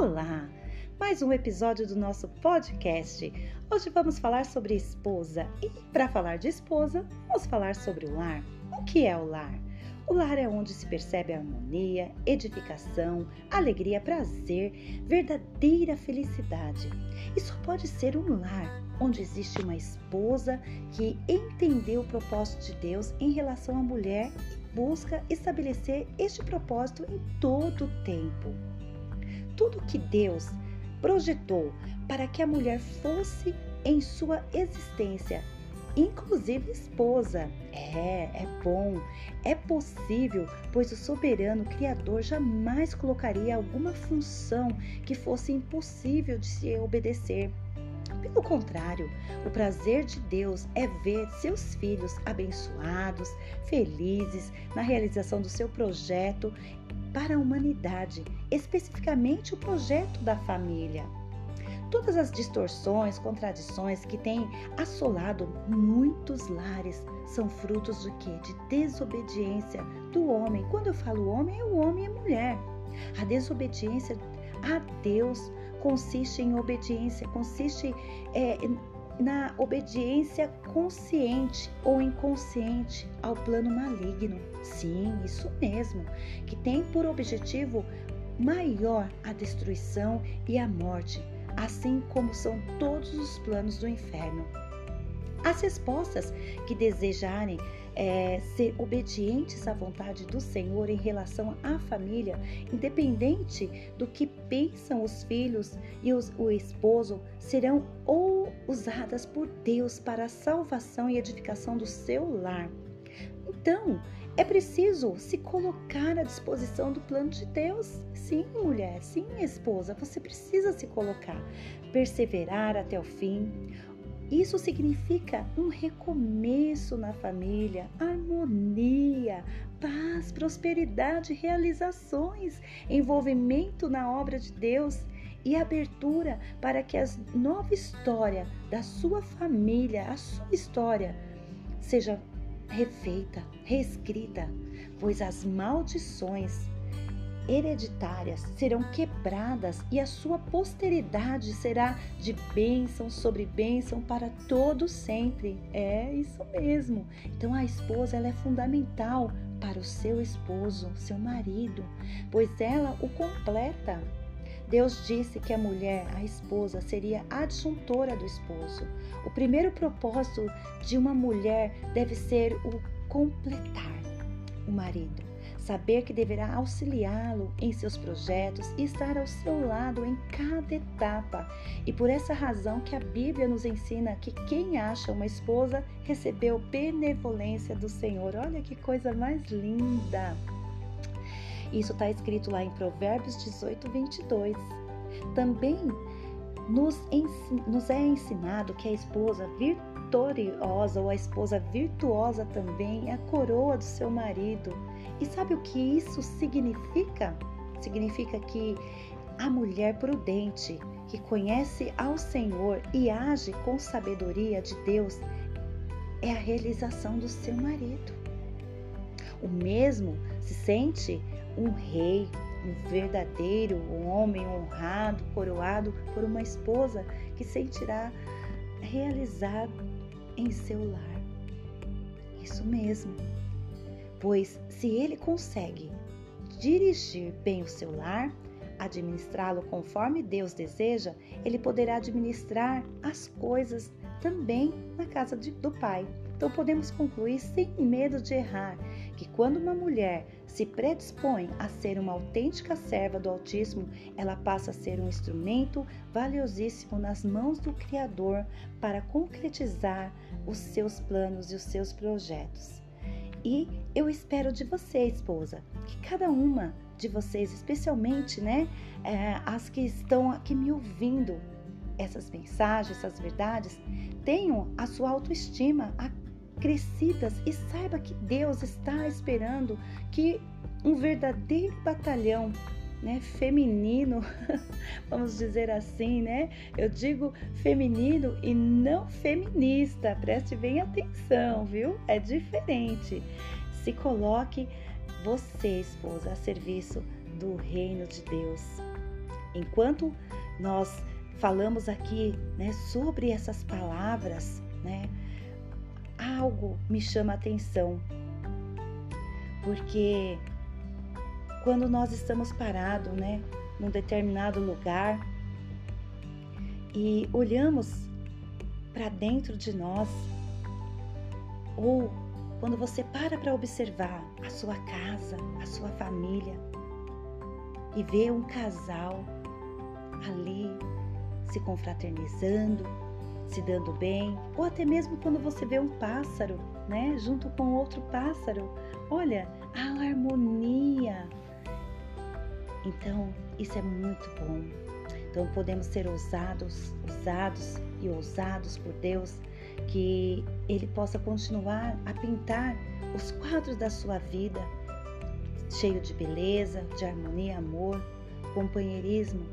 Olá! Mais um episódio do nosso podcast. Hoje vamos falar sobre esposa e, para falar de esposa, vamos falar sobre o lar. O que é o lar? O lar é onde se percebe harmonia, edificação, alegria, prazer, verdadeira felicidade. E só pode ser um lar onde existe uma esposa que entendeu o propósito de Deus em relação à mulher e busca estabelecer este propósito em todo o tempo tudo que Deus projetou para que a mulher fosse em sua existência, inclusive esposa. É, é bom, é possível, pois o soberano Criador jamais colocaria alguma função que fosse impossível de se obedecer. Pelo contrário, o prazer de Deus é ver seus filhos abençoados, felizes na realização do seu projeto para a humanidade, especificamente o projeto da família. Todas as distorções, contradições que têm assolado muitos lares são frutos de quê? De desobediência do homem. Quando eu falo homem, é o homem e a mulher. A desobediência a Deus consiste em obediência, consiste é, na obediência consciente ou inconsciente ao plano maligno. Sim, isso mesmo, que tem por objetivo maior a destruição e a morte, assim como são todos os planos do inferno. As respostas que desejarem é, ser obedientes à vontade do Senhor em relação à família, independente do que pensam os filhos e os, o esposo, serão ou usadas por Deus para a salvação e edificação do seu lar. Então, é preciso se colocar à disposição do plano de Deus. Sim, mulher, sim, esposa, você precisa se colocar, perseverar até o fim, isso significa um recomeço na família, harmonia, paz, prosperidade, realizações, envolvimento na obra de Deus e abertura para que a nova história da sua família, a sua história, seja refeita, reescrita, pois as maldições hereditárias serão quebradas e a sua posteridade será de bênção sobre bênção para todo sempre. É isso mesmo. Então a esposa ela é fundamental para o seu esposo, seu marido, pois ela o completa. Deus disse que a mulher, a esposa, seria adjuntora do esposo. O primeiro propósito de uma mulher deve ser o completar o marido saber que deverá auxiliá-lo em seus projetos e estar ao seu lado em cada etapa. E por essa razão que a Bíblia nos ensina que quem acha uma esposa recebeu benevolência do Senhor. Olha que coisa mais linda! Isso está escrito lá em Provérbios 18, 22. Também nos, nos é ensinado que a esposa vitoriosa ou a esposa virtuosa também é a coroa do seu marido. E sabe o que isso significa? Significa que a mulher prudente, que conhece ao Senhor e age com sabedoria de Deus, é a realização do seu marido. O mesmo se sente um rei, um verdadeiro homem honrado, coroado por uma esposa que sentirá realizado em seu lar. Isso mesmo pois se ele consegue dirigir bem o seu lar, administrá-lo conforme Deus deseja, ele poderá administrar as coisas também na casa de, do Pai. Então podemos concluir sem medo de errar que quando uma mulher se predispõe a ser uma autêntica serva do Altíssimo, ela passa a ser um instrumento valiosíssimo nas mãos do Criador para concretizar os seus planos e os seus projetos. E eu espero de você, esposa, que cada uma de vocês, especialmente, né, é, as que estão aqui me ouvindo, essas mensagens, essas verdades, tenham a sua autoestima acrescidas e saiba que Deus está esperando que um verdadeiro batalhão né, feminino, vamos dizer assim, né? Eu digo feminino e não feminista. Preste bem atenção, viu? É diferente. Se coloque você, esposa, a serviço do reino de Deus. Enquanto nós falamos aqui né, sobre essas palavras, né, algo me chama a atenção. Porque quando nós estamos parados né, num determinado lugar e olhamos para dentro de nós, ou quando você para para observar a sua casa, a sua família e vê um casal ali se confraternizando, se dando bem, ou até mesmo quando você vê um pássaro, né, junto com outro pássaro. Olha, a harmonia. Então, isso é muito bom. Então, podemos ser ousados, usados e ousados por Deus, que Ele possa continuar a pintar os quadros da sua vida, cheio de beleza, de harmonia, amor, companheirismo.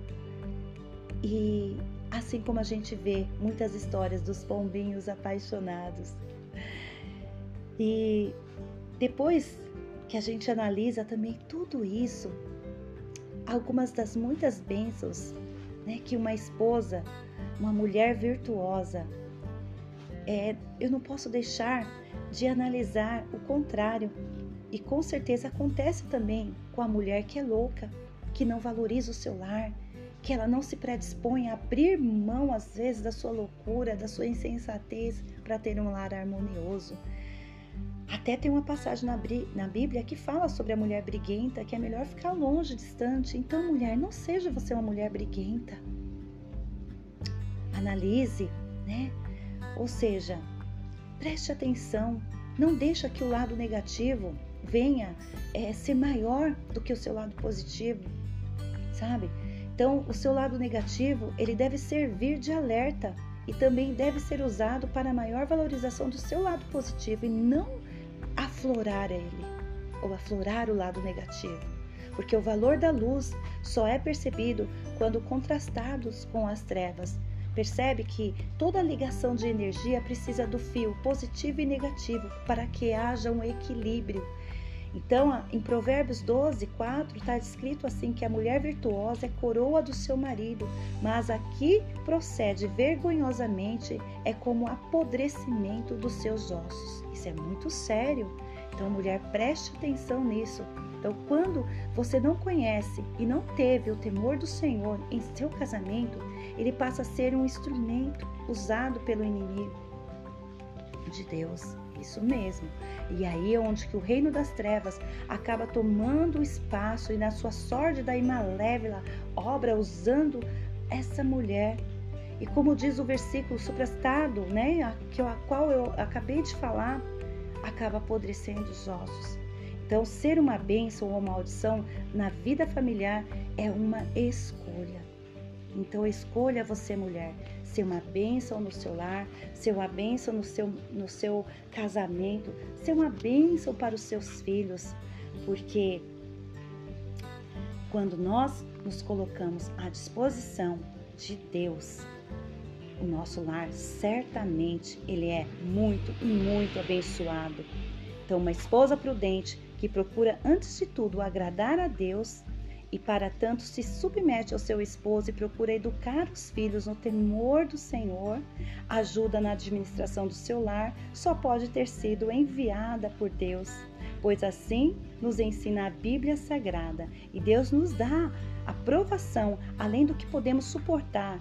E assim como a gente vê muitas histórias dos pombinhos apaixonados. E depois que a gente analisa também tudo isso, algumas das muitas bênçãos né, que uma esposa, uma mulher virtuosa, é, eu não posso deixar de analisar o contrário. E com certeza acontece também com a mulher que é louca, que não valoriza o seu lar, que ela não se predispõe a abrir mão, às vezes, da sua loucura, da sua insensatez para ter um lar harmonioso. Até tem uma passagem na Bíblia que fala sobre a mulher briguenta, que é melhor ficar longe, distante. Então, mulher, não seja você uma mulher briguenta. Analise, né? Ou seja, preste atenção. Não deixa que o lado negativo venha é, ser maior do que o seu lado positivo, sabe? Então, o seu lado negativo, ele deve servir de alerta e também deve ser usado para a maior valorização do seu lado positivo e não aflorar ele ou aflorar o lado negativo. Porque o valor da luz só é percebido quando contrastados com as trevas. Percebe que toda ligação de energia precisa do fio positivo e negativo para que haja um equilíbrio então, em Provérbios 12, 4, está escrito assim: que a mulher virtuosa é coroa do seu marido, mas a que procede vergonhosamente é como apodrecimento dos seus ossos. Isso é muito sério. Então, mulher, preste atenção nisso. Então, quando você não conhece e não teve o temor do Senhor em seu casamento, ele passa a ser um instrumento usado pelo inimigo de Deus. Isso mesmo. E aí é onde que o reino das trevas acaba tomando espaço e na sua sórdida e malévola obra usando essa mulher. E como diz o versículo suprastado, né, a, que, a qual eu acabei de falar, acaba apodrecendo os ossos. Então, ser uma bênção ou maldição na vida familiar é uma escolha. Então, escolha você, mulher, ser uma bênção no seu lar, ser uma bênção no seu, no seu casamento, ser uma bênção para os seus filhos, porque quando nós nos colocamos à disposição de Deus, o nosso lar certamente ele é muito e muito abençoado. Então, uma esposa prudente que procura antes de tudo agradar a Deus e para tanto se submete ao seu esposo e procura educar os filhos no temor do Senhor, ajuda na administração do seu lar, só pode ter sido enviada por Deus, pois assim nos ensina a Bíblia Sagrada e Deus nos dá a provação além do que podemos suportar.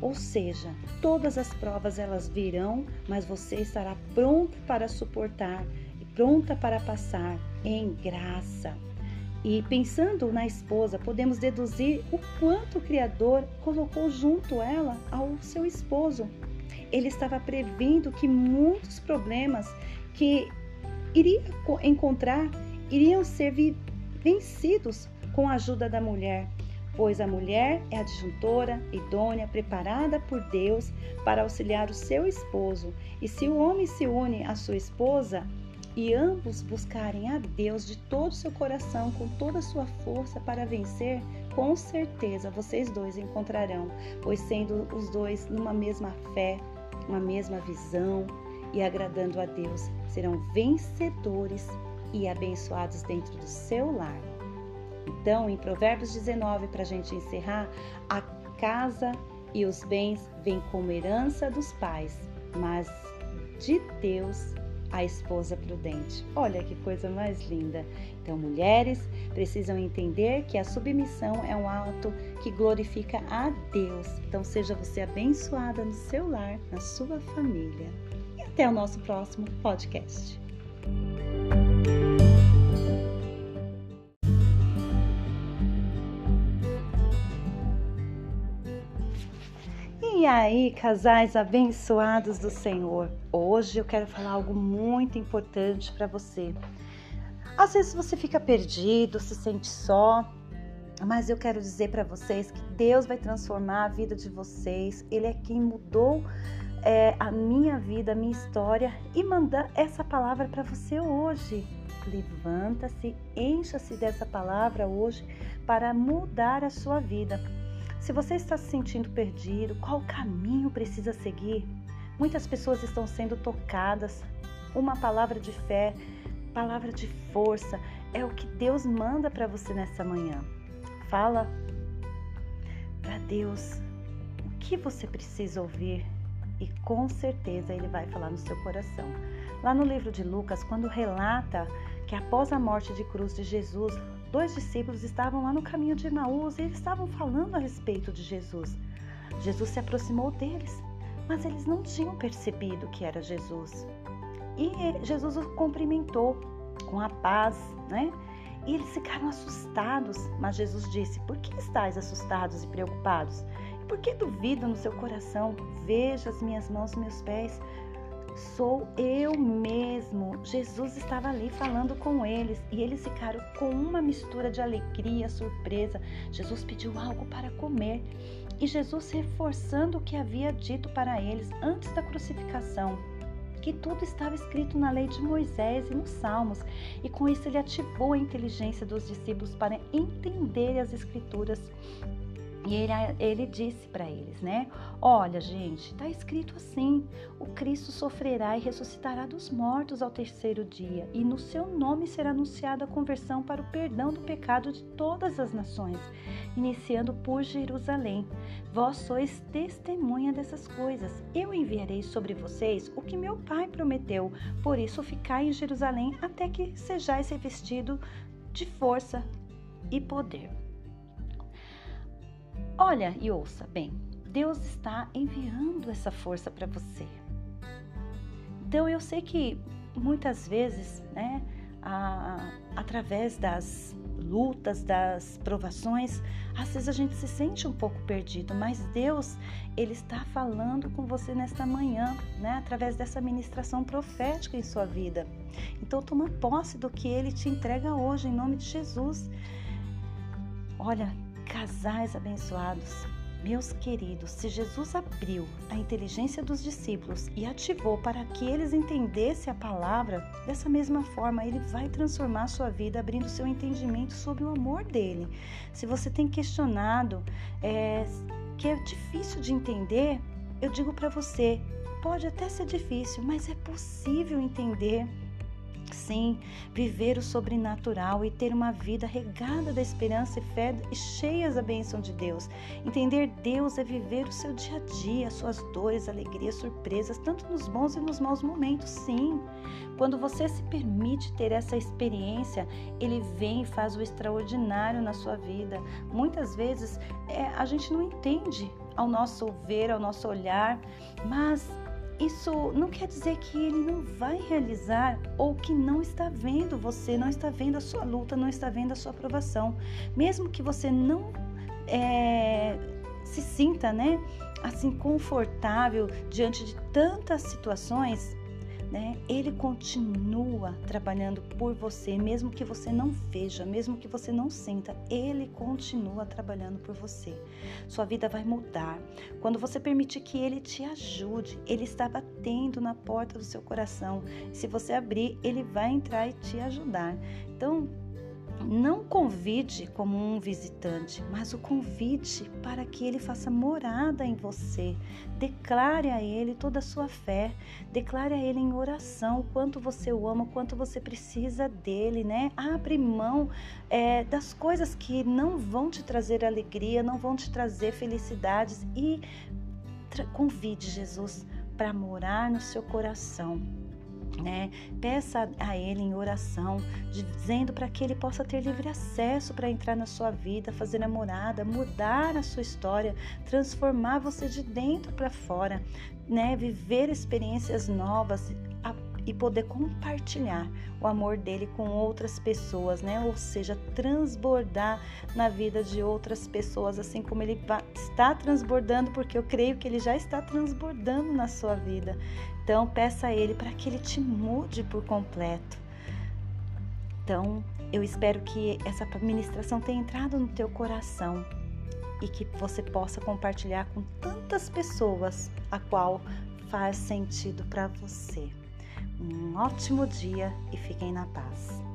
Ou seja, todas as provas elas virão, mas você estará pronta para suportar e pronta para passar em graça. E pensando na esposa, podemos deduzir o quanto o Criador colocou junto ela ao seu esposo. Ele estava prevendo que muitos problemas que iria encontrar iriam ser vencidos com a ajuda da mulher, pois a mulher é a disjuntora idônea, preparada por Deus para auxiliar o seu esposo. E se o homem se une à sua esposa, e ambos buscarem a Deus de todo o seu coração, com toda a sua força para vencer, com certeza vocês dois encontrarão, pois sendo os dois numa mesma fé, uma mesma visão e agradando a Deus, serão vencedores e abençoados dentro do seu lar. Então, em Provérbios 19, para a gente encerrar, a casa e os bens vêm como herança dos pais, mas de Deus a esposa prudente. Olha que coisa mais linda. Então, mulheres precisam entender que a submissão é um ato que glorifica a Deus. Então, seja você abençoada no seu lar, na sua família. E até o nosso próximo podcast. E aí, casais abençoados do Senhor, hoje eu quero falar algo muito importante para você. Às vezes você fica perdido, se sente só, mas eu quero dizer para vocês que Deus vai transformar a vida de vocês. Ele é quem mudou é, a minha vida, a minha história e mandar essa palavra para você hoje. Levanta-se, encha-se dessa palavra hoje para mudar a sua vida. Se você está se sentindo perdido, qual caminho precisa seguir? Muitas pessoas estão sendo tocadas. Uma palavra de fé, palavra de força é o que Deus manda para você nessa manhã. Fala para Deus o que você precisa ouvir e com certeza Ele vai falar no seu coração. Lá no livro de Lucas, quando relata que após a morte de cruz de Jesus, dois discípulos estavam lá no caminho de Emaús e eles estavam falando a respeito de Jesus. Jesus se aproximou deles, mas eles não tinham percebido que era Jesus. E Jesus os cumprimentou com a paz, né? E eles ficaram assustados, mas Jesus disse: Por que estáis assustados e preocupados? E por que duvidam no seu coração? Veja as minhas mãos e meus pés, sou eu mesmo. Jesus estava ali falando com eles e eles ficaram com uma mistura de alegria, surpresa. Jesus pediu algo para comer e Jesus reforçando o que havia dito para eles antes da crucificação. Que tudo estava escrito na lei de Moisés e nos Salmos, e com isso ele ativou a inteligência dos discípulos para entender as Escrituras e ele, ele disse para eles, né? Olha, gente, está escrito assim: o Cristo sofrerá e ressuscitará dos mortos ao terceiro dia, e no seu nome será anunciada a conversão para o perdão do pecado de todas as nações, iniciando por Jerusalém. Vós sois testemunha dessas coisas. Eu enviarei sobre vocês o que meu Pai prometeu, por isso ficai em Jerusalém até que sejais revestido de força e poder. Olha e ouça bem, Deus está enviando essa força para você. Então eu sei que muitas vezes, né, a, através das lutas, das provações, às vezes a gente se sente um pouco perdido, mas Deus, ele está falando com você nesta manhã, né, através dessa ministração profética em sua vida. Então toma posse do que ele te entrega hoje em nome de Jesus. Olha, Casais abençoados, meus queridos, se Jesus abriu a inteligência dos discípulos e ativou para que eles entendessem a palavra, dessa mesma forma ele vai transformar a sua vida, abrindo seu entendimento sobre o amor dele. Se você tem questionado é, que é difícil de entender, eu digo para você, pode até ser difícil, mas é possível entender Sim, viver o sobrenatural e ter uma vida regada da esperança e fé e cheias da bênção de Deus. Entender Deus é viver o seu dia a dia, suas dores, alegrias, surpresas, tanto nos bons e nos maus momentos. Sim, quando você se permite ter essa experiência, Ele vem e faz o extraordinário na sua vida. Muitas vezes é, a gente não entende ao nosso ver, ao nosso olhar, mas isso não quer dizer que ele não vai realizar ou que não está vendo você, não está vendo a sua luta, não está vendo a sua aprovação. Mesmo que você não é, se sinta, né, assim confortável diante de tantas situações, né? Ele continua trabalhando por você, mesmo que você não veja, mesmo que você não sinta, ele continua trabalhando por você. Sua vida vai mudar. Quando você permitir que ele te ajude, ele está batendo na porta do seu coração. Se você abrir, ele vai entrar e te ajudar. Então, não convide como um visitante, mas o convide para que ele faça morada em você. Declare a ele toda a sua fé, declare a ele em oração o quanto você o ama, o quanto você precisa dele, né? Abre mão é, das coisas que não vão te trazer alegria, não vão te trazer felicidades e convide Jesus para morar no seu coração né? Peça a Ele em oração, dizendo para que Ele possa ter livre acesso para entrar na sua vida, fazer a morada, mudar a sua história, transformar você de dentro para fora, né? Viver experiências novas, e poder compartilhar o amor dele com outras pessoas, né? Ou seja, transbordar na vida de outras pessoas, assim como ele está transbordando, porque eu creio que ele já está transbordando na sua vida. Então, peça a ele para que ele te mude por completo. Então, eu espero que essa ministração tenha entrado no teu coração e que você possa compartilhar com tantas pessoas a qual faz sentido para você. Um ótimo dia e fiquem na paz.